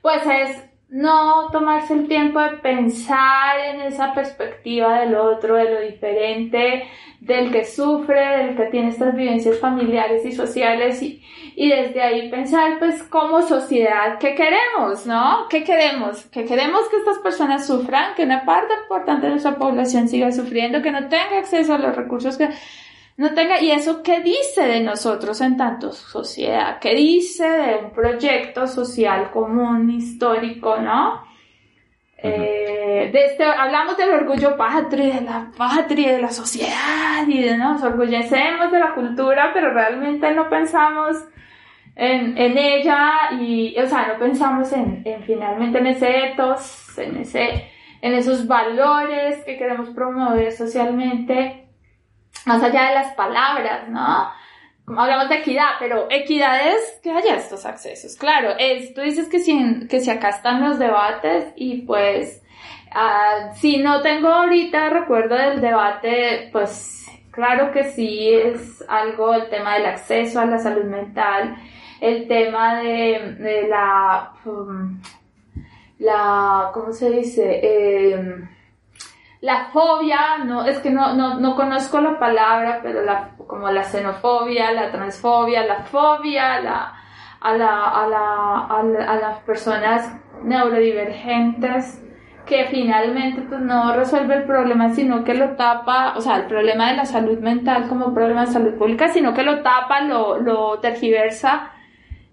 pues es no tomarse el tiempo de pensar en esa perspectiva del otro, de lo diferente, del que sufre, del que tiene estas vivencias familiares y sociales y, y desde ahí pensar pues como sociedad, ¿qué queremos? ¿No? ¿Qué queremos? ¿Que queremos que estas personas sufran? Que una parte importante de nuestra población siga sufriendo, que no tenga acceso a los recursos que no tenga, y eso qué dice de nosotros en tanto sociedad, qué dice de un proyecto social común, histórico, ¿no? Eh, de este, hablamos del orgullo patrio, de la patria, de la sociedad, y de, nos orgullecemos de la cultura, pero realmente no pensamos en, en ella, y, o sea, no pensamos en, en finalmente en ese ethos, en ese, en esos valores que queremos promover socialmente, más allá de las palabras, ¿no? Hablamos de equidad, pero equidad es que haya estos accesos. Claro, es, tú dices que si, que si acá están los debates y pues, uh, si no tengo ahorita recuerdo del debate, pues claro que sí es algo el tema del acceso a la salud mental, el tema de, de la, um, la, ¿cómo se dice? Eh, la fobia, no, es que no, no, no conozco la palabra, pero la, como la xenofobia, la transfobia, la fobia, la, a, la, a, la, a, las personas neurodivergentes, que finalmente pues no resuelve el problema, sino que lo tapa, o sea, el problema de la salud mental como problema de salud pública, sino que lo tapa, lo, lo tergiversa,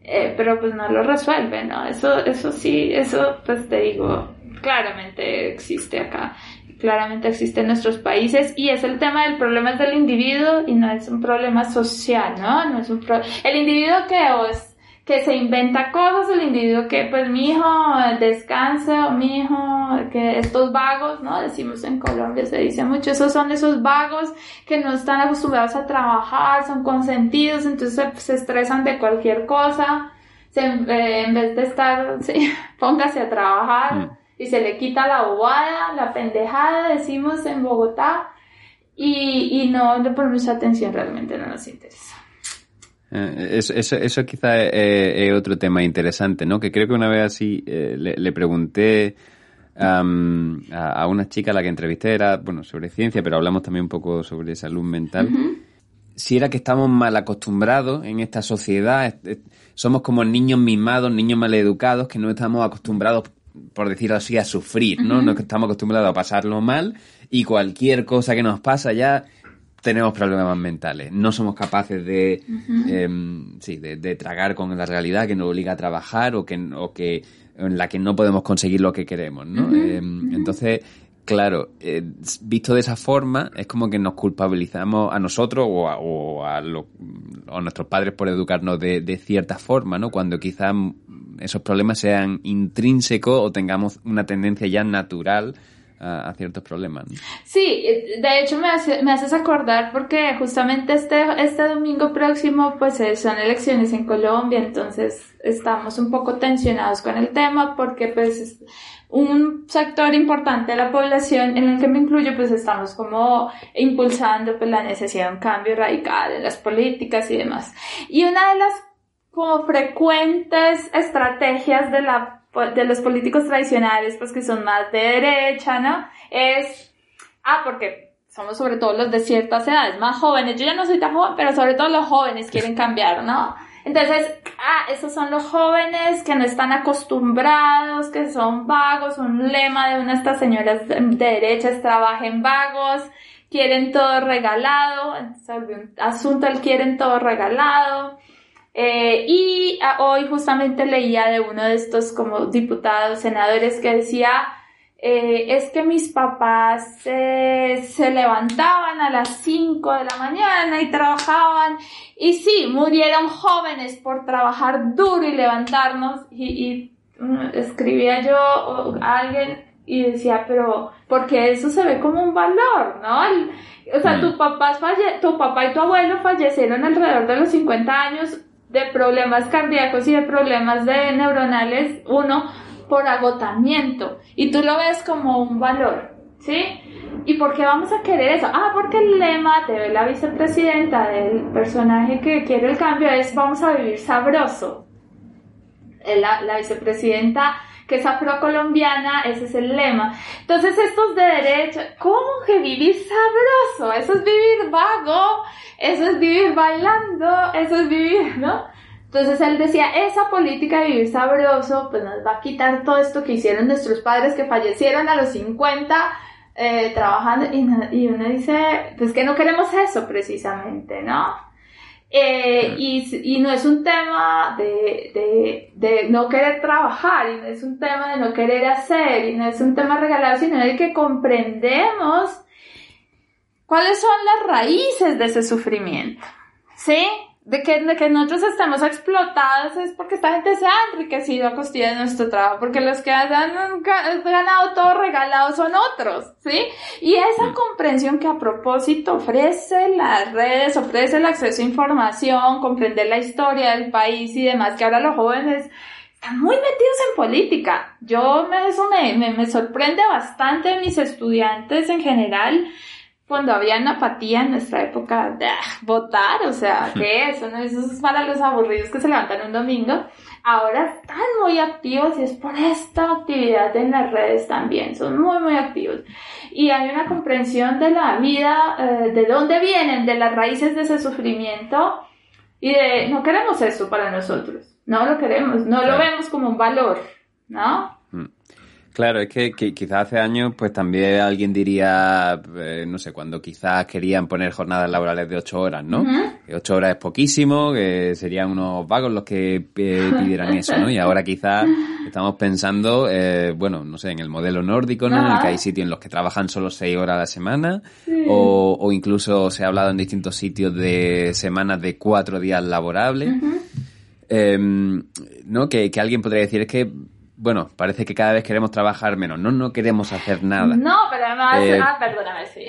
eh, pero pues no lo resuelve, ¿no? Eso, eso sí, eso pues te digo, claramente existe acá claramente existe en nuestros países y es el tema del problema del individuo y no es un problema social, ¿no? No es un el individuo que es que se inventa cosas, el individuo que pues mi hijo descanse o mi hijo que estos vagos, ¿no? Decimos en Colombia, se dice mucho, esos son esos vagos que no están acostumbrados a trabajar, son consentidos, entonces se, estresan de cualquier cosa, eh, en vez de estar, sí, póngase a trabajar. Mm y se le quita la bobada, la pendejada, decimos en Bogotá, y, y no le ponemos atención, realmente no nos interesa. Eh, eso, eso, eso quizá es, otro tema interesante, ¿no? Que creo que una vez así eh, le, pregunté a, una chica a la que entrevisté, era, bueno, sobre ciencia, pero hablamos también un poco sobre salud mental. Si era que estamos mal acostumbrados en esta sociedad, somos como niños mimados, niños maleducados, que no estamos acostumbrados por decirlo así, a sufrir, ¿no? Nos estamos acostumbrados a pasarlo mal y cualquier cosa que nos pasa ya tenemos problemas mentales. No somos capaces de, em, sí, de, tragar con la realidad que nos obliga a trabajar o que, o que en la que no podemos conseguir lo que queremos, ¿no? Em, entonces, claro, eh, visto de esa forma, es como que nos culpabilizamos a nosotros o a, o a, nuestros padres por educarnos de, de, cierta forma, ¿no? Cuando quizás esos problemas sean intrínsecos o tengamos una tendencia ya natural a, ciertos problemas. Sí, de hecho me, me haces acordar porque justamente este, este domingo próximo pues eh, son elecciones en Colombia, entonces estamos un poco tensionados con el tema porque pues un sector importante de la población en el que me incluyo pues estamos como impulsando pues la necesidad de un cambio radical en las políticas y demás. Y una de las como frecuentes estrategias de la de los políticos tradicionales, pues que son más de derecha, ¿no? Es, ah, porque somos sobre todo los de ciertas edades, más jóvenes, yo ya no soy tan joven, pero sobre todo los jóvenes quieren cambiar, ¿no? Entonces, ah, esos son los jóvenes que no están acostumbrados, que son vagos, un lema de una de estas señoras de derecha es trabajen vagos, quieren todo regalado, se un asunto el quieren todo regalado, eh, y ah, hoy justamente leía de uno de estos como diputados, senadores que decía, eh, es que mis papás se levantaban a las 5 de la mañana y trabajaban y sí, murieron jóvenes por trabajar duro y levantarnos y, mm, escribía yo a alguien y decía, pero porque eso se ve como un valor, ¿no? o sea, mm. tu, papás falle tu papá y tu abuelo fallecieron alrededor de los 50 años de problemas cardíacos y de problemas de neuronales, uno por agotamiento, y tú lo ves como un valor, ¿sí? ¿Y por qué vamos a querer eso? Ah, porque el lema de la vicepresidenta, del personaje que quiere el cambio, es vamos a vivir sabroso. La, la vicepresidenta que es afrocolombiana, ese es el lema. Entonces estos de derecha, ¿cómo que vivir sabroso? Eso es vivir vago, eso es vivir bailando, eso es vivir, ¿no? Entonces él decía, esa política de vivir sabroso, pues nos va a quitar todo esto que hicieron nuestros padres que fallecieron a los 50 eh, trabajando y, y uno dice, pues que no queremos eso precisamente, ¿no? Eh, y, y, no es un tema de, de, de, no querer trabajar, y no es un tema de no querer hacer, y no es un tema regalado, sino de que comprendemos cuáles son las raíces de ese sufrimiento. ¿Sí? De que, de que nosotros estemos explotados es porque esta gente se ha enriquecido a costilla de nuestro trabajo, porque los que han ganado todo regalado son otros, ¿sí? Y esa comprensión que a propósito ofrece las redes, ofrece el acceso a información, comprender la historia del país y demás, que ahora los jóvenes están muy metidos en política. Yo me, eso me, me, me sorprende bastante de mis estudiantes en general, cuando había una apatía en nuestra época de ah, votar, o sea, que eso, ¿no? Eso es para los aburridos que se levantan un domingo. Ahora están muy activos y es por esta actividad en las redes también, son muy, muy activos. Y hay una comprensión de la vida, eh, de dónde vienen, de las raíces de ese sufrimiento y de, no queremos eso para nosotros, no lo queremos, no lo vemos como un valor, ¿no? Claro, es que, quizás hace años pues también alguien diría, eh, no sé, cuando quizás querían poner jornadas laborales de ocho horas, ¿no? Que ocho horas es poquísimo, que serían unos vagos los que eh, pidieran eso, ¿no? Y ahora quizás estamos pensando, eh, bueno, no sé, en el modelo nórdico, ¿no? En el que hay sitios en los que trabajan solo seis horas a la semana, o, o, incluso se ha hablado en distintos sitios de semanas de cuatro días laborables. Em, ¿no? Que, que, alguien podría decir es que bueno, parece que cada vez queremos trabajar menos. No, no queremos hacer nada. No, pero además, eh, ah, perdóname, sí.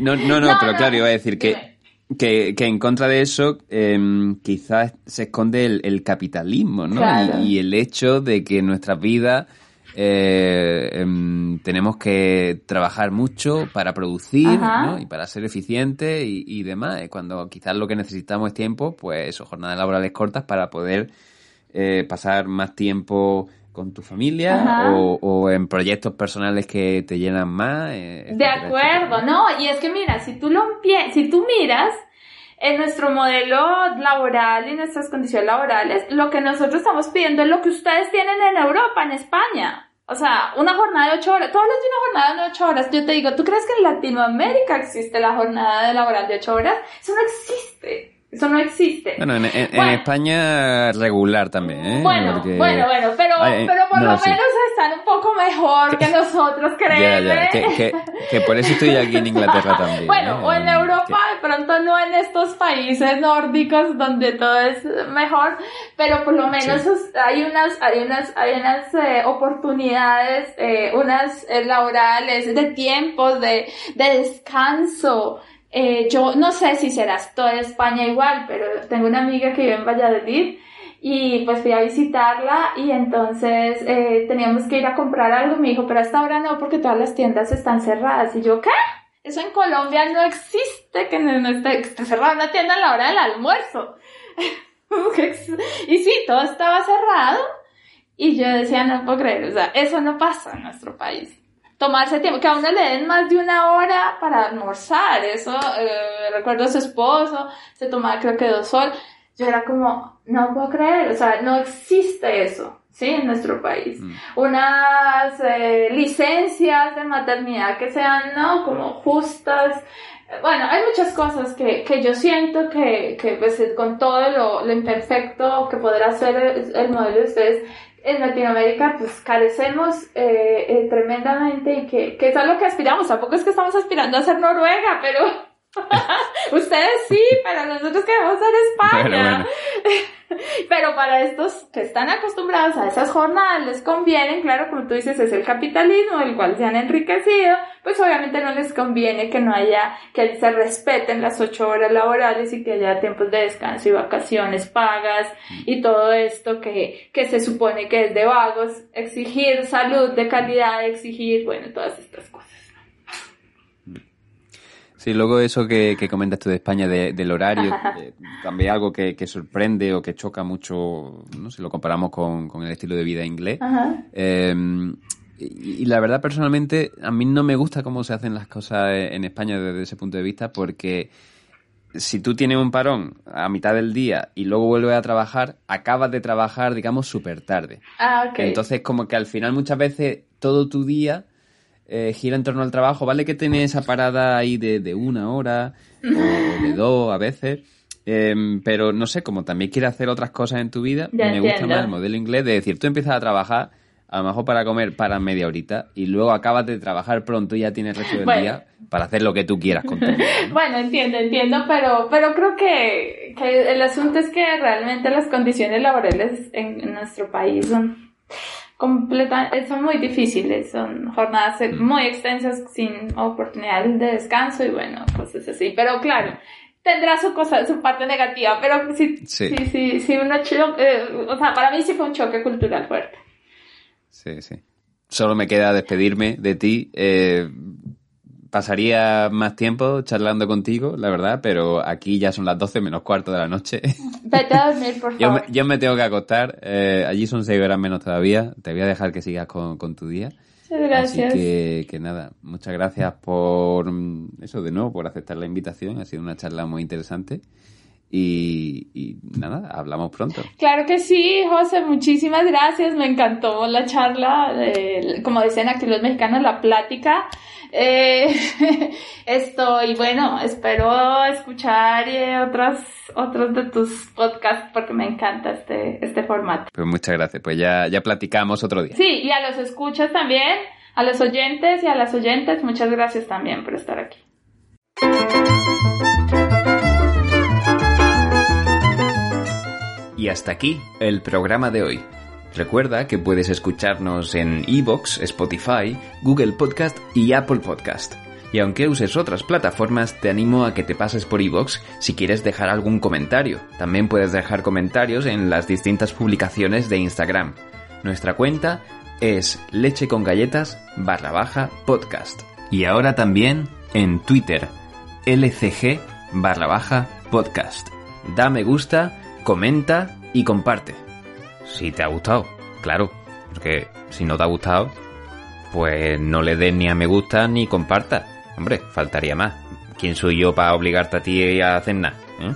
No, no, no, pero claro, iba a decir que, que, que, en contra de eso em, quizás se esconde el, capitalismo, ¿no? Y, el hecho de que en nuestras vidas eh, em, tenemos que trabajar mucho para producir ¿no? y para ser eficientes y, y demás. Cuando quizás lo que necesitamos es tiempo, pues eso, jornadas laborales cortas para poder eh, pasar más tiempo con tu familia o, en proyectos personales que te llenan más. Eh, de acuerdo, no, y es que mira, si tú lo si tú miras en nuestro modelo laboral y nuestras condiciones laborales, lo que nosotros estamos pidiendo es lo que ustedes tienen en Europa, en España. O sea, una jornada de ocho horas. Tú hablas de una jornada de ocho horas. Yo te digo, ¿tú crees que en Latinoamérica existe la jornada de laboral de ocho horas? Eso no existe. Eso no existe. Bueno, en, España regular también, ¿eh? Bueno, bueno, bueno, pero, pero por lo menos están un poco mejor que nosotros, creemos. Ya, ya, que, por eso estoy aquí en Inglaterra también. Bueno, ¿eh? o en Europa, de pronto no en estos países nórdicos donde todo es mejor, pero por lo menos hay unas, hay unas, hay unas eh, oportunidades, eh, unas laborales, de tiempos, de, de descanso, eh, yo no sé si serás toda España igual, pero tengo una amiga que vive en Valladolid y pues fui a visitarla y entonces eh, teníamos que ir a comprar algo. Me dijo, pero hasta ahora no porque todas las tiendas están cerradas. Y yo, ¿qué? Eso en Colombia no existe, que no, esté, cerrada una tienda a la hora del almuerzo. y sí, todo estaba cerrado. Y yo decía, no puedo creer, o sea, eso no pasa en nuestro país tomarse tiempo, que a uno le den más de una hora para almorzar, eso, eh, recuerdo a su esposo, se tomaba creo que dos horas, yo era como, no puedo creer, o sea, no existe eso, ¿sí? En nuestro país. Mm. Unas eh, licencias de maternidad que sean, ¿no? Como justas, bueno, hay muchas cosas que, que yo siento que, que pues, con todo lo, lo imperfecto que podrá ser el, el modelo de ustedes, en Latinoamérica pues carecemos eh, eh, tremendamente y que, que es a lo que aspiramos. Tampoco es que estamos aspirando a ser Noruega, pero ustedes sí, pero nosotros queremos ser España. Pero para estos que están acostumbrados a esas jornadas les conviene, claro, como tú dices, es el capitalismo, el cual se han enriquecido, pues obviamente no les conviene que no haya, que se respeten las ocho horas laborales y que haya tiempos de descanso y vacaciones pagas y todo esto que, que se supone que es de vagos, exigir salud de calidad, exigir, bueno, todas estas cosas. Sí, luego eso que, comentas tú de España del horario, también algo que, sorprende o que choca mucho, ¿no? si lo comparamos con, el estilo de vida inglés. Em, y, la verdad, personalmente, a mí no me gusta cómo se hacen las cosas en España desde ese punto de vista, porque si tú tienes un parón a mitad del día y luego vuelves a trabajar, acabas de trabajar, digamos, súper tarde. Ah, Entonces, como que al final muchas veces todo tu día eh, gira en torno al trabajo, ¿vale? Que tiene esa parada ahí de, una hora o de dos a veces. Em, pero no sé, como también quieres hacer otras cosas en tu vida, me gusta más el modelo inglés de decir, tú empiezas a trabajar, a lo mejor para comer para media horita, y luego acabas de trabajar pronto y ya tienes el resto del día para hacer lo que tú quieras con tu vida, Bueno, entiendo, entiendo, pero, pero creo que, que el asunto es que realmente las condiciones laborales en nuestro país son completa, son muy difíciles, son jornadas mm. muy extensas sin oportunidad de descanso y bueno, cosas así. Pero claro, tendrá su cosa, su parte negativa, pero sí, sí, sí, sí, uno eh, o sea, para mí sí fue un choque cultural fuerte. Sí, sí. Solo me queda despedirme de ti. Eh, pasaría más tiempo charlando contigo, la verdad, pero aquí ya son las 12 menos cuarto de la noche. Vete a dormir, por favor. Yo me, yo me tengo que acostar. Eh, allí son 6 horas menos todavía. Te voy a dejar que sigas con, con tu día. Muchas gracias. Así que, que, nada, muchas gracias por eso de nuevo, por aceptar la invitación. Ha sido una charla muy interesante. Y, nada, hablamos pronto. Claro que sí, José, muchísimas gracias. Me encantó la charla, como dicen aquí los mexicanos, la plática. Eh, esto, y bueno, espero escuchar eh, otros, otros de tus podcasts porque me encanta este, este formato. Pues muchas gracias, pues ya, ya platicamos otro día. Sí, y a los escuchas también, a los oyentes y a las oyentes, muchas gracias también por estar aquí. Y hasta aquí el programa de hoy. Recuerda que puedes escucharnos en Evox, Spotify, Google Podcast y Apple Podcast. Y aunque uses otras plataformas, te animo a que te pases por Evox si quieres dejar algún comentario. También puedes dejar comentarios en las distintas publicaciones de Instagram. Nuestra cuenta es leche con galletas barra baja podcast. Y ahora también en Twitter, lcg barra baja podcast. Da me gusta comenta y comparte. Si te ha gustado, claro, porque si no te ha gustado, pues no le des ni a me gusta ni comparta. Hombre, faltaría más. ¿Quién soy yo para obligarte a ti a hacer nada? ¿eh?